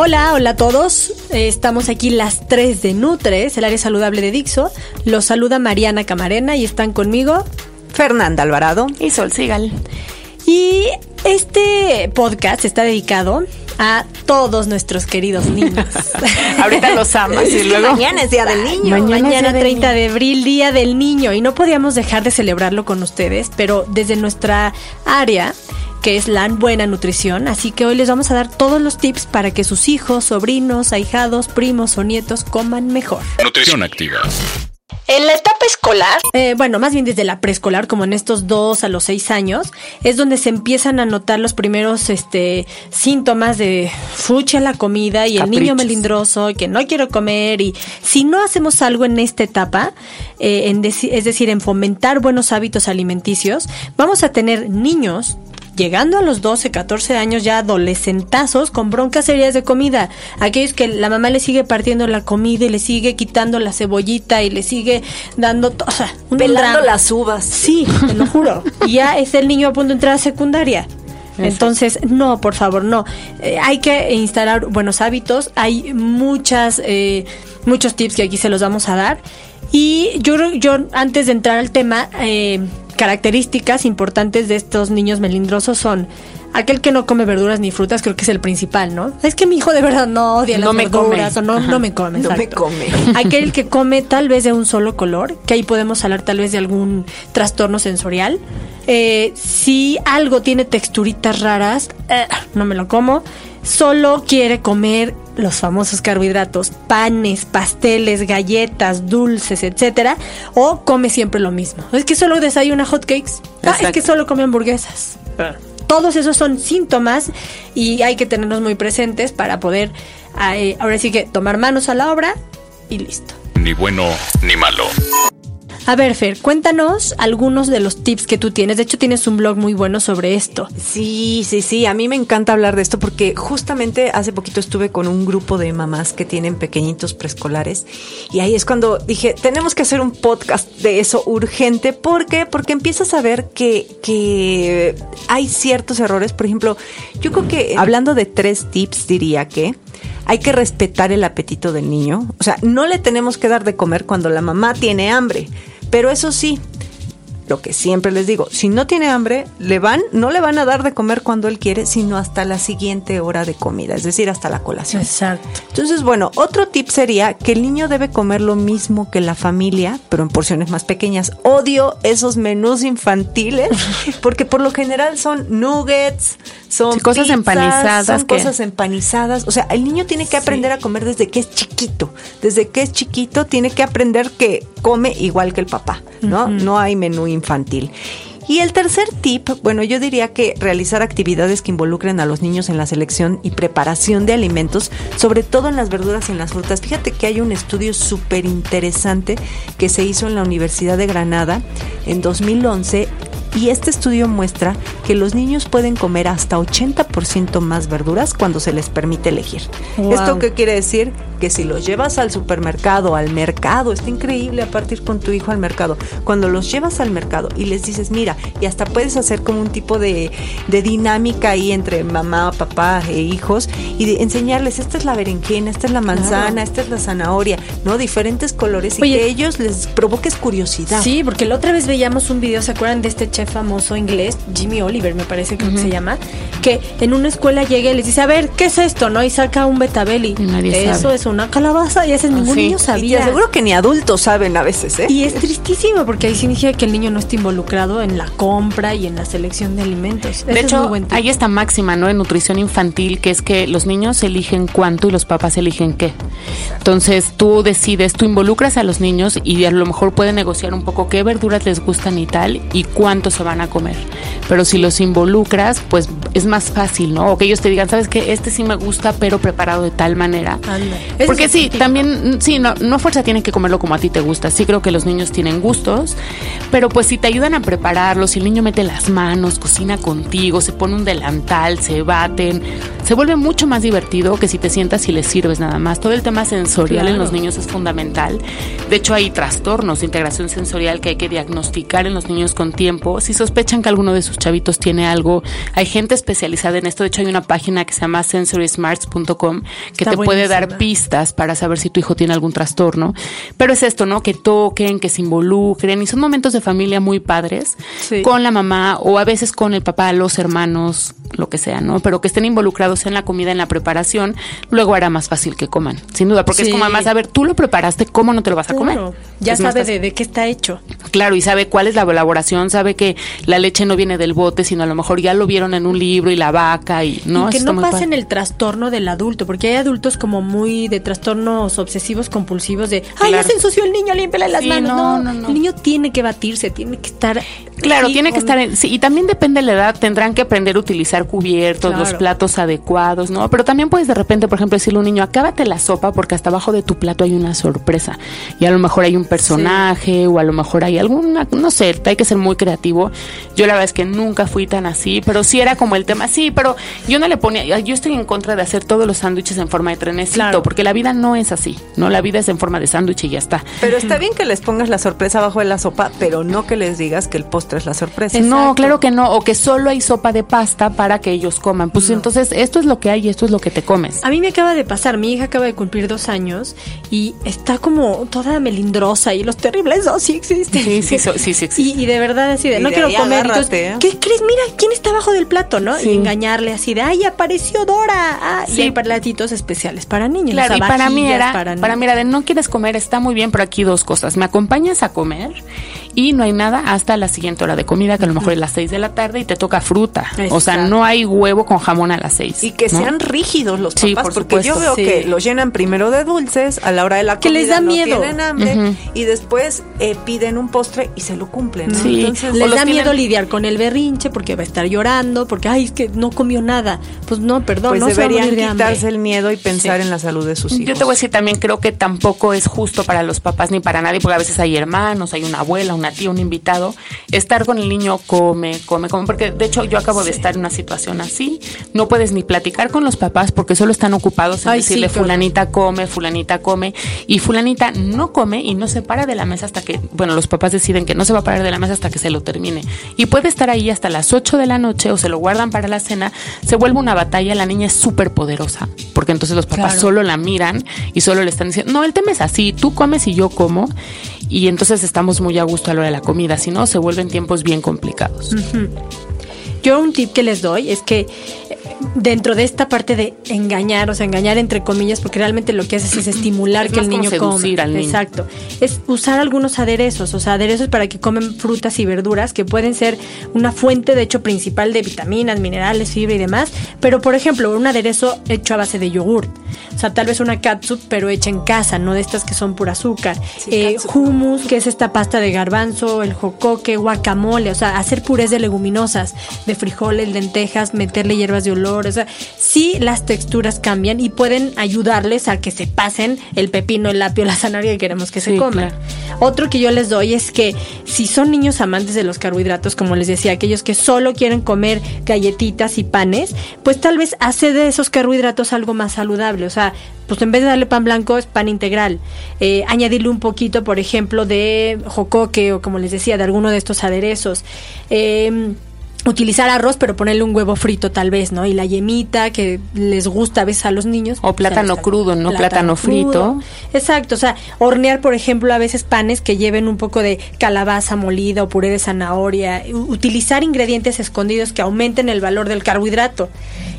Hola, hola a todos. Eh, Estamos aquí las 3 de Nutres, el área saludable de Dixo. Los saluda Mariana Camarena y están conmigo. Fernanda Alvarado. Y Sol Sigal. Y este podcast está dedicado a todos nuestros queridos niños. Ahorita los amas y luego. Mañana es Día del Niño. Mañana, 30 de abril, Día del Niño, y no podíamos dejar de celebrarlo con ustedes, pero desde nuestra área, que es la buena nutrición, así que hoy les vamos a dar todos los tips para que sus hijos, sobrinos, ahijados, primos o nietos coman mejor. Nutrición activa. En la etapa escolar, eh, bueno, más bien desde la preescolar, como en estos dos a los seis años, es donde se empiezan a notar los primeros este, síntomas de fucha la comida y el niño melindroso y que no quiero comer. Y si no hacemos algo en esta etapa, eh, en es decir, en fomentar buenos hábitos alimenticios, vamos a tener niños llegando a los 12, 14 años ya adolescentazos con broncas serias de comida. Aquellos que la mamá le sigue partiendo la comida y le sigue quitando la cebollita y le sigue dando, o sea, un Pelando drama. las uvas. Sí, te lo juro. Y ya es el niño a punto de entrar a secundaria. Entonces, no, por favor, no. Eh, hay que instalar buenos hábitos. Hay muchas, eh, muchos tips que aquí se los vamos a dar. Y yo, yo antes de entrar al tema, eh, características importantes de estos niños melindrosos son aquel que no come verduras ni frutas, creo que es el principal, ¿no? Es que mi hijo de verdad no odia No las me come. verduras o no, no me come. No me come. Aquel que come tal vez de un solo color, que ahí podemos hablar tal vez de algún trastorno sensorial. Eh, si algo tiene texturitas raras, eh, no me lo como. Solo quiere comer los famosos carbohidratos, panes, pasteles, galletas, dulces, etcétera, o come siempre lo mismo. Es que solo desayuna hotcakes. Ah, es que solo come hamburguesas. Todos esos son síntomas y hay que tenerlos muy presentes para poder, eh, ahora sí que tomar manos a la obra y listo. Ni bueno ni malo. A ver, Fer, cuéntanos algunos de los tips que tú tienes. De hecho, tienes un blog muy bueno sobre esto. Sí, sí, sí. A mí me encanta hablar de esto porque justamente hace poquito estuve con un grupo de mamás que tienen pequeñitos preescolares y ahí es cuando dije, tenemos que hacer un podcast de eso urgente. ¿Por qué? Porque empiezas a ver que, que hay ciertos errores. Por ejemplo, yo creo que hablando de tres tips diría que hay que respetar el apetito del niño. O sea, no le tenemos que dar de comer cuando la mamá tiene hambre. Pero eso sí, lo que siempre les digo, si no tiene hambre, le van, no le van a dar de comer cuando él quiere, sino hasta la siguiente hora de comida, es decir, hasta la colación. Exacto. Entonces, bueno, otro tip sería que el niño debe comer lo mismo que la familia, pero en porciones más pequeñas. Odio esos menús infantiles, porque por lo general son nuggets, son Sí, cosas pizzas, empanizadas son cosas empanizadas. O sea, el niño tiene que aprender a comer desde que es chiquito. Desde que es chiquito tiene que aprender que come igual que el papá, ¿no? No hay menú infantil. Y el tercer tip, bueno, yo diría que realizar actividades que involucren a los niños en la selección y preparación de alimentos, sobre todo en las verduras y en las frutas. Fíjate que hay un estudio súper interesante que se hizo en la Universidad de Granada en 2011 y este estudio muestra que los niños pueden comer hasta 80% más verduras cuando se les permite elegir. Wow. ¿Esto qué quiere decir? Que si los llevas al supermercado, al mercado, está increíble a partir con tu hijo al mercado. Cuando los llevas al mercado y les dices, mira, y hasta puedes hacer como un tipo de, de dinámica ahí entre mamá, papá e hijos y de enseñarles, esta es la berenjena, esta es la manzana, esta es la zanahoria, ¿no? Diferentes colores y Oye. que ellos les provoques curiosidad. Sí, porque la otra vez veíamos un video, ¿se acuerdan de este chef famoso inglés, Jimmy Oliver, me parece que se llama? Que en una escuela llega y les dice, a ver, ¿qué es esto? ¿No? Y saca un betabel y Y nadie eso sabe. es una calabaza y veces ningún sí. niño Y sabía. aseguro que ni adultos saben a veces, ¿eh? Y es tristísimo porque ahí significa que el niño no está involucrado en la compra y en la selección de alimentos. Ese De es muy hecho, buen hay esta máxima, ¿no? En nutrición infantil, que es que los niños eligen cuánto y los papás eligen qué. Entonces, tú decides, tú involucras a los niños y a lo mejor pueden negociar un poco qué verduras les gustan y tal y cuánto se van a comer. Pero si los involucras, pues es más fácil, ¿no? O que ellos te digan, ¿sabes qué? Este sí me gusta, pero preparado de tal manera. Anda. Porque sí, también, sí, no, no fuerza tienen que comerlo como a ti te gusta. Sí creo que los niños tienen gustos, pero pues si te ayudan a prepararlo, si el niño mete las manos, cocina contigo, se pone un delantal, se baten, se vuelve mucho más divertido que si te sientas y les sirves nada más. Todo el tema sensorial en Claro. los niños es fundamental. De hecho, hay trastornos de integración sensorial que hay que diagnosticar en los niños con tiempo. Si sospechan que alguno de sus chavitos tiene algo, hay gente especializada en esto. De hecho, hay una página que se llama sensorysmarts.com que Está te puede dar buenísima. Para saber si tu hijo tiene algún trastorno. Pero es esto, ¿no? Que toquen, que se involucren y son momentos de familia muy padres Sí. con la mamá o a veces con el papá, los hermanos, lo que sea, ¿no? Pero que estén involucrados en la comida, en la preparación, luego hará más fácil que coman, sin duda, porque Sí. es como además, a ver, tú lo preparaste, ¿cómo no te lo vas a comer? Claro. Ya Es sabe de, de qué está hecho. Claro, y sabe cuál es la elaboración, sabe que la leche no viene del bote, sino a lo mejor ya lo vieron en un libro y la vaca y no, y que Eso no pasen el trastorno del adulto, porque hay adultos como muy de trastornos obsesivos compulsivos de, ay, ya Claro. se ensució el niño, límpiale las Sí, manos. no, No, no, el niño tiene que batirse, tiene que estar... Claro, tiene que estar en, sí, y también depende de la edad, tendrán que aprender a utilizar cubiertos, los platos adecuados, ¿no? Pero también puedes de repente, por ejemplo, decirle a un niño, acábate la sopa porque hasta abajo de tu plato hay una sorpresa. Y a lo mejor hay un personaje o a lo mejor hay alguna, no sé, hay que ser muy creativo. Yo la verdad es que nunca fui tan así, pero sí era como el tema, sí, pero yo no le ponía, yo estoy en contra de hacer todos los sándwiches en forma de trenecito, Claro. porque la vida no es así, ¿no? La vida es en forma de sándwich y ya está. Pero está bien que les pongas la sorpresa abajo de la sopa, pero no que les digas que el postre es la sorpresa. No, claro que no, o que solo hay sopa de pasta para que ellos coman. Pues entonces esto es lo que hay y esto es lo que te comes. A mí me acaba de pasar, mi hija acaba de cumplir dos años y está como toda melindrosa y los terribles dos sí existen. Sí, sí, so- sí, sí existe. Y, y de verdad así de, Y no de quiero comer. y agárrate, ¿eh? entonces, ¿Qué crees? Mira, ¿quién está abajo del plato, no? Sí. Y engañarle así de, ay, apareció Dora. Ah, y Sí. hay platitos especiales para niños. Claro, y para mí era, para, mí era de no quieres comer, está muy bien, pero aquí dos cosas. Me acompañas a comer y no hay nada hasta la siguiente hora de comida, que a lo mejor es las seis de la tarde y te toca fruta. O sea, no hay huevo con jamón a las seis. Y que ¿no? sean rígidos los Sí, papás, por porque yo veo Sí. que los llenan primero de dulces, a la hora de la Que comida les da no miedo. tienen hambre, y después eh, piden un postre y se lo cumplen. ¿no? Sí. Entonces, Les da miedo lidiar con el berrinche porque va a estar llorando, porque, ay, es que no comió nada. Pues no, perdón, pues no deberían morir de hambre. quitarse el miedo y pensar en la salud de sus hijos. Yo te voy a decir también, creo que tampoco es justo para los papás ni para nadie, porque a veces hay hermanos, hay una abuela, una tía, un invitado. Estar con el niño, come, come, come, porque de hecho yo acabo de estar en una situación así. No puedes ni platicar con los papás porque solo están ocupados en Ay, decirle fulanita come, fulanita come, y fulanita no come y no se para de la mesa hasta que, bueno, los papás deciden que no se va a parar de la mesa hasta que se lo termine. Y puede estar ahí hasta las 8 de la noche o se lo guardan para la cena, se vuelve una batalla, la niña es súper poderosa, porque entonces los papás Claro. solo la miran y solo le están diciendo, no, el tema es así, tú comes y yo como, y entonces estamos muy a gusto a la hora de la comida, si no, se vuelven tiempos bien complicados. Yo un tip que les doy es que dentro de esta parte de engañar, o sea, engañar entre comillas, porque realmente lo que haces es estimular Es que el niño coma. niño. Exacto. Es usar algunos aderezos, o sea, aderezos para que comen frutas y verduras que pueden ser una fuente de hecho principal de vitaminas, minerales, fibra y demás, pero por ejemplo, un aderezo hecho a base de yogur. O sea, tal vez una catsup, pero hecha en casa, no de estas que son pura azúcar. Sí, Eh, hummus, que es esta pasta de garbanzo, el jocoque, guacamole, o sea, hacer purés de leguminosas, de frijoles, lentejas, meterle hierbas de olor, o sea, sí las texturas cambian y pueden ayudarles a que se pasen el pepino, el apio, la zanahoria que queremos que se Sí, coman. claro. Otro que yo les doy es que si son niños amantes de los carbohidratos, como les decía, aquellos que solo quieren comer galletitas y panes, pues tal vez hace de esos carbohidratos algo más saludable, o sea, pues en vez de darle pan blanco es pan integral. Eh, añadirle un poquito, por ejemplo, de jocoque o como les decía, de alguno de estos aderezos. Eh, Utilizar arroz, pero ponerle un huevo frito tal vez, ¿no? Y la yemita que les gusta a veces a los niños. O plátano les- crudo, ¿no? Plátano frito. Exacto, o sea, hornear, por ejemplo, a veces panes que lleven un poco de calabaza molida o puré de zanahoria, utilizar ingredientes escondidos que aumenten el valor del carbohidrato.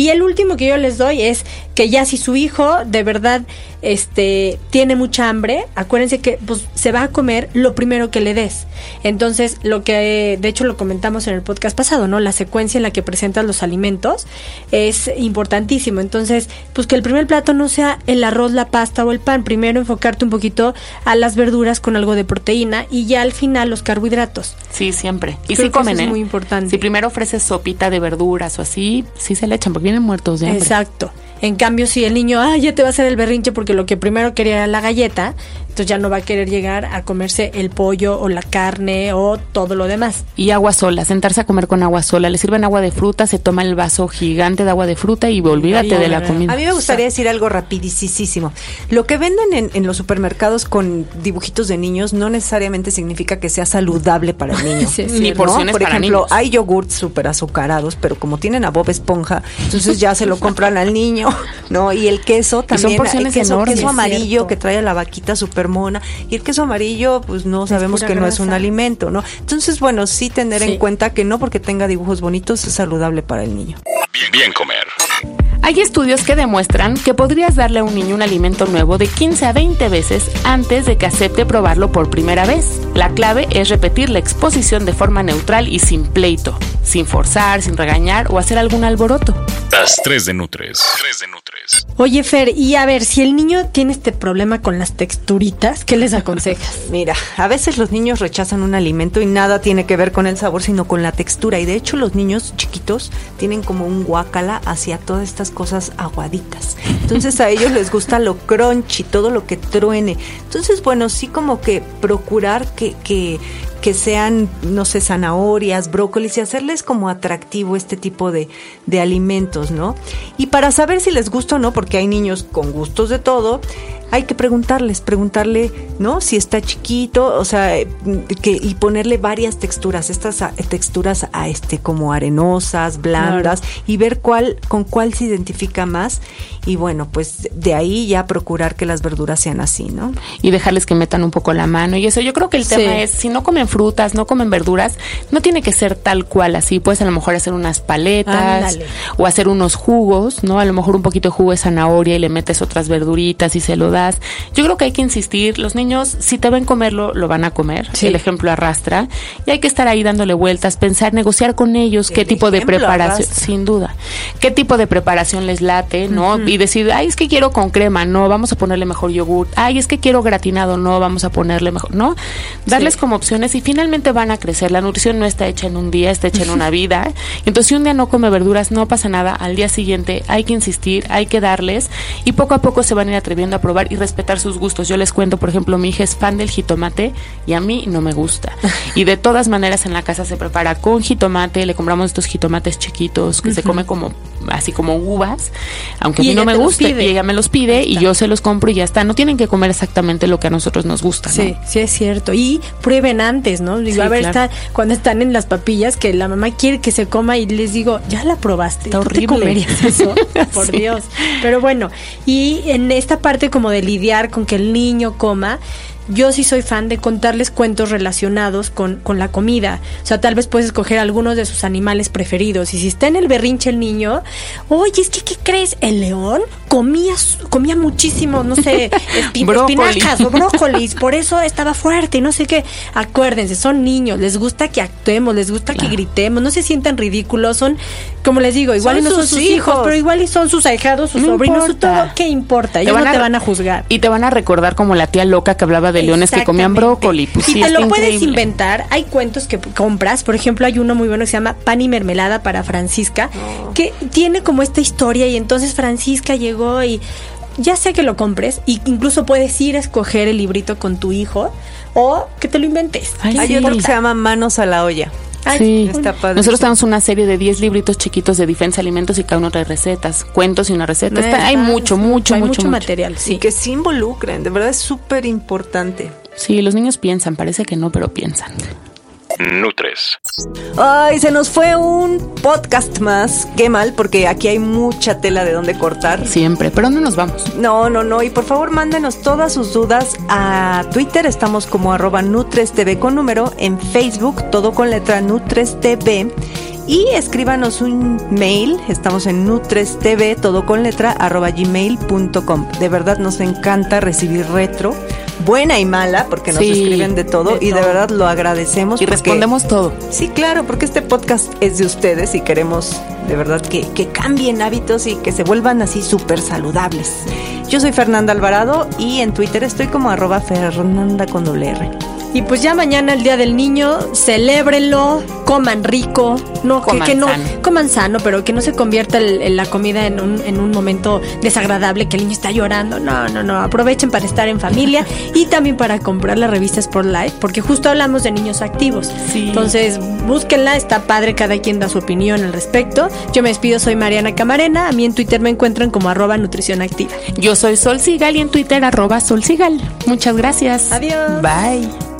Y el último que yo les doy es que ya si su hijo de verdad este tiene mucha hambre, acuérdense que pues se va a comer lo primero que le des. Entonces, lo que de hecho lo comentamos en el podcast pasado, ¿no? La secuencia en la que presentas los alimentos es importantísimo. Entonces, pues que el primer plato no sea el arroz, la pasta o el pan, primero enfocarte un poquito a las verduras con algo de proteína y ya al final los carbohidratos. Sí, siempre. Y Creo si que comen, eso es ¿eh? muy importante. Si primero ofreces sopita de verduras o así, sí se le echan porque muertos de hambre. Exacto. En cambio, si el niño, ah, ya te va a hacer el berrinche porque lo que primero quería era la galleta, entonces ya no va a querer llegar a comerse el pollo o la carne o todo lo demás. Y agua sola, sentarse a comer con agua sola. Le sirven agua de fruta, se toma el vaso gigante de agua de fruta y olvídate de la comida. A mí me gustaría decir algo rapidísimo. Lo que venden en, en los supermercados con dibujitos de niños no necesariamente significa que sea saludable para el niño. Sí, es Ni porciones Por para ejemplo, niños. hay yogurts súper azucarados, pero como tienen a Bob Esponja, entonces ya se lo compran al niño, ¿no? Y el queso también, porciones el queso, enormes, queso amarillo que trae a la vaquita súper Y el queso amarillo, pues no sabemos que no es un alimento, ¿no? Entonces, bueno, sí tener Sí. en cuenta que no porque tenga dibujos bonitos es saludable para el niño. Bien, bien comer. Hay estudios que demuestran que podrías darle a un niño un alimento nuevo de 15 a 20 veces antes de que acepte probarlo por primera vez. La clave es repetir la exposición de forma neutral y sin pleito, sin forzar, sin regañar o hacer algún alboroto. Las 3 de Nutres. 3 de Nutres. Oye, Fer, y a ver, si el niño tiene este problema con las texturitas, ¿qué les aconsejas? Mira, a veces los niños rechazan un alimento y nada tiene que ver con el sabor, sino con la textura. Y de hecho los niños chiquitos tienen como un guacala hacia todas estas cosas aguaditas. Entonces a ellos les gusta lo crunchy, todo lo que truene. Entonces, bueno, sí como que procurar que, que, que sean, no sé, zanahorias, brócolis y hacerles como atractivo este tipo de, de alimentos, ¿no? Y para saber si les gusta o no, porque hay niños con gustos de todo, hay que preguntarles, preguntarle, ¿no? Si está chiquito, o sea, que, y ponerle varias texturas, estas texturas a este como arenosas, blandas, y ver cuál, con cuál se identifica más. Y bueno, pues de ahí ya procurar que las verduras sean así, ¿no? y dejarles que metan un poco la mano y eso. Yo creo que el Sí. tema es, si no comen frutas, no comen verduras, no tiene que ser tal cual así. Puedes a lo mejor hacer unas paletas Ándale. o hacer unos jugos, ¿no? A lo mejor un poquito de jugo de zanahoria y le metes otras verduritas y se lo das. Yo creo que hay que insistir. Los niños, si te ven comerlo, lo van a comer. Sí. El ejemplo arrastra. Y hay que estar ahí dándole vueltas, pensar, negociar con ellos qué tipo de preparación, arrastra. sin duda, qué tipo de preparación les late, ¿no? Y decir, ay, es que quiero con crema, no, vamos a ponerle mejor yogur. Ay, es que quiero gratinado, no, vamos a ponerle mejor, ¿no? Darles como opciones y finalmente van a crecer. La nutrición no está hecha en un día, está hecha en una vida. Entonces, si un día no come verduras, no pasa nada. Al día siguiente hay que insistir, hay que darles y poco a poco se van a ir atreviendo a probar y respetar sus gustos. Yo les cuento, por ejemplo, mi hija es fan del jitomate y a mí no me gusta. Y de todas maneras en la casa se prepara con jitomate, le compramos estos jitomates chiquitos que se come como así como uvas, aunque a mí no me te los gusta pide. y ella me los pide y yo se los compro y ya está. No tienen que comer exactamente lo que a nosotros nos gusta, ¿no? Sí, sí es cierto. Y prueben antes, ¿no? Digo, Sí, a ver, claro. está, cuando están en las papillas que la mamá quiere que se coma y les digo, ya la probaste. Está ¿Tú te horrible. comerías eso? Por Sí. Dios. Pero bueno, y en esta parte como de lidiar con que el niño coma, yo sí soy fan de contarles cuentos relacionados con, con la comida. O sea, tal vez puedes escoger algunos de sus animales preferidos. Y si está en el berrinche el niño, oye, es que, ¿qué crees? El león comía, comía muchísimo, no sé, espi- Brócoli. espinacas o brócolis, por eso estaba fuerte y no sé qué. Acuérdense, son niños, les gusta que actuemos, les gusta que gritemos, no se sientan ridículos, son, como les digo, igual Son y no son sus hijos, hijos. pero igual y son sus ahijados, sus No sobrinos, importa. todo, ¿qué importa? Ellos no te van a juzgar. Y te van a recordar como la tía loca que hablaba de leones que comían brócoli. Pues y sí, te lo puedes increíble. inventar. Hay cuentos que compras. Por ejemplo, hay uno muy bueno que se llama Pan y Mermelada para Francisca, Oh. que tiene como esta historia. Y entonces Francisca llegó y ya sé que lo compres. Y incluso puedes ir a escoger el librito con tu hijo o que te lo inventes. Ay, ¿Qué Hay otro que se llama Manos a la olla. Ay, Sí. Está padre. Nosotros tenemos una serie de 10 libritos chiquitos de diferentes alimentos y cada uno trae recetas, cuentos y una receta. no, Está- hay mucho, mucho, hay mucho, mucho. material. Y Sí. que se involucren, de verdad es súper importante. Sí, los niños piensan, parece que no, pero piensan. Nutres. Ay, se nos fue un podcast más. Qué mal, porque aquí hay mucha tela de donde cortar. Siempre, pero no nos vamos. No, no, no. Y por favor, mándenos todas sus dudas a Twitter. Estamos como arroba NutresTV con número. En Facebook, todo con letra NutresTV. y escríbanos un mail. Estamos en nutrestv, todo con letra, arroba gmail.com. De verdad nos encanta recibir retro, buena y mala, porque nos escriben de todo y de verdad lo agradecemos. Y respondemos todo. Sí, claro, porque este podcast es de ustedes y queremos de verdad que, que cambien hábitos y que se vuelvan así súper saludables. Yo soy Fernanda Alvarado y en Twitter estoy como arroba Fernanda con doble R. Y pues ya mañana el Día del Niño, celébrenlo, coman rico, no Coman que, que no sano. coman sano, pero que no se convierta el- el- la comida en un, en un momento desagradable, que el niño está llorando. No, no, no, aprovechen para estar en familia y también para comprar la revista Sport Life, porque justo hablamos de niños activos. Sí. Entonces, búsquenla, está padre, cada quien da su opinión al respecto. Yo me despido, soy Mariana Camarena, a mí en Twitter me encuentran como arroba nutrición activa. Yo soy Sol Sigal y en Twitter arroba Sol Sigal. Muchas gracias. Adiós. Bye.